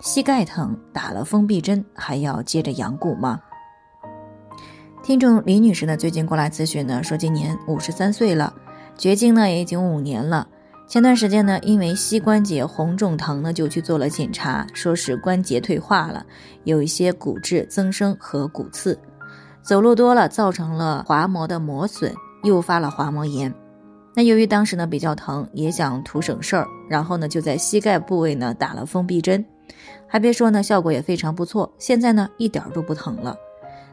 膝盖疼，打了封闭针还要接着养骨吗？听众李女士呢，最近过来咨询呢，说今年五十三岁了，绝经呢也已经五年了。前段时间呢，因为膝关节红肿疼呢，就去做了检查，说是关节退化了，有一些骨质增生和骨刺，走路多了造成了滑膜的磨损，诱发了滑膜炎。那由于当时呢比较疼，也想图省事儿，然后呢就在膝盖部位呢打了封闭针。还别说呢，效果也非常不错。现在呢，一点都不疼了。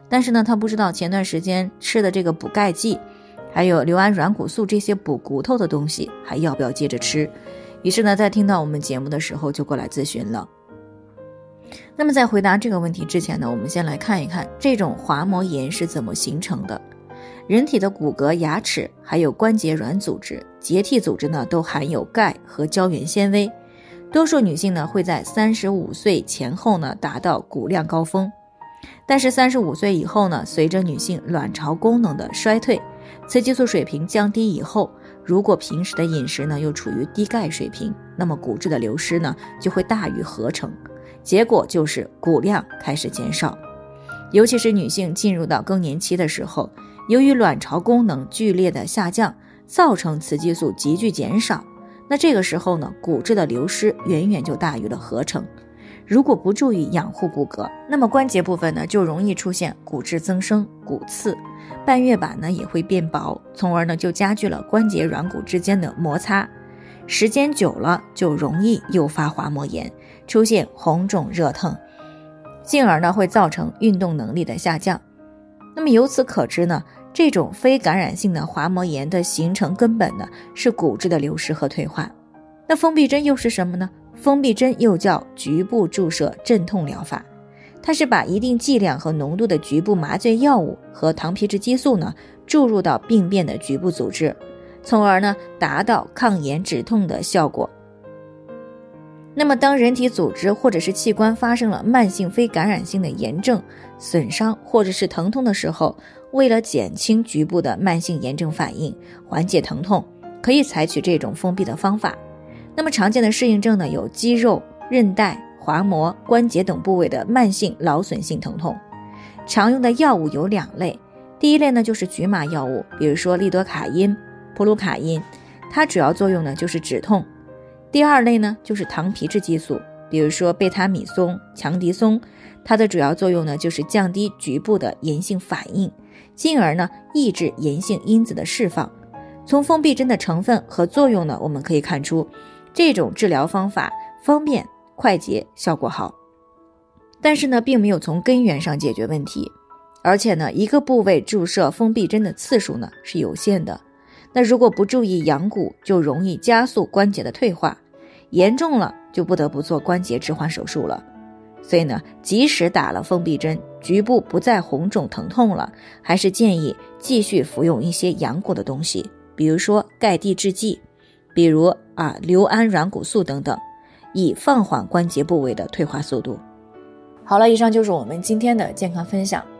但是呢，他不知道前段时间吃的这个补钙剂，还有硫胺软骨素这些补骨头的东西，还要不要接着吃？于是呢，在听到我们节目的时候，就过来咨询了。那么在回答这个问题之前呢，我们先来看一看这种滑膜炎是怎么形成的。人体的骨骼、牙齿还有关节软组织、结缔组织呢，都含有钙和胶原纤维。多数女性呢会在三十五岁前后呢达到骨量高峰，但是三十五岁以后呢，随着女性卵巢功能的衰退，雌激素水平降低以后，如果平时的饮食呢又处于低钙水平，那么骨质的流失呢就会大于合成，结果就是骨量开始减少。尤其是女性进入到更年期的时候，由于卵巢功能剧烈的下降，造成雌激素急剧减少。那这个时候呢，骨质的流失远远就大于了合成。如果不注意养护骨骼，那么关节部分呢就容易出现骨质增生、骨刺，半月板呢也会变薄，从而呢就加剧了关节软骨之间的摩擦。时间久了就容易诱发滑膜炎，出现红肿热痛，进而呢会造成运动能力的下降。那么由此可知呢。这种非感染性的滑膜炎的形成根本呢是骨质的流失和退化。那封闭针又是什么呢？封闭针又叫局部注射镇痛疗法，它是把一定剂量和浓度的局部麻醉药物和糖皮质激素呢注入到病变的局部组织，从而呢达到抗炎止痛的效果。那么当人体组织或者是器官发生了慢性非感染性的炎症损伤或者是疼痛的时候，为了减轻局部的慢性炎症反应，缓解疼痛，可以采取这种封闭的方法。那么常见的适应症呢，有肌肉、韧带、滑膜、关节等部位的慢性劳损性疼痛。常用的药物有两类，第一类呢就是局麻药物，比如说利多卡因、普鲁卡因，它主要作用呢就是止痛。第二类呢就是糖皮质激素，比如说贝他米松、强敌松，它的主要作用呢就是降低局部的炎性反应。进而呢，抑制炎性因子的释放。从封闭针的成分和作用呢，我们可以看出，这种治疗方法方便、快捷、效果好。但是呢，并没有从根源上解决问题。而且呢，一个部位注射封闭针的次数呢是有限的。那如果不注意养骨，就容易加速关节的退化，严重了就不得不做关节置换手术了。所以呢，即使打了封闭针，局部不再红肿疼痛了，还是建议继续服用一些养骨的东西，比如说钙地制剂，比如啊硫胺软骨素等等，以放缓关节部位的退化速度。好了，以上就是我们今天的健康分享。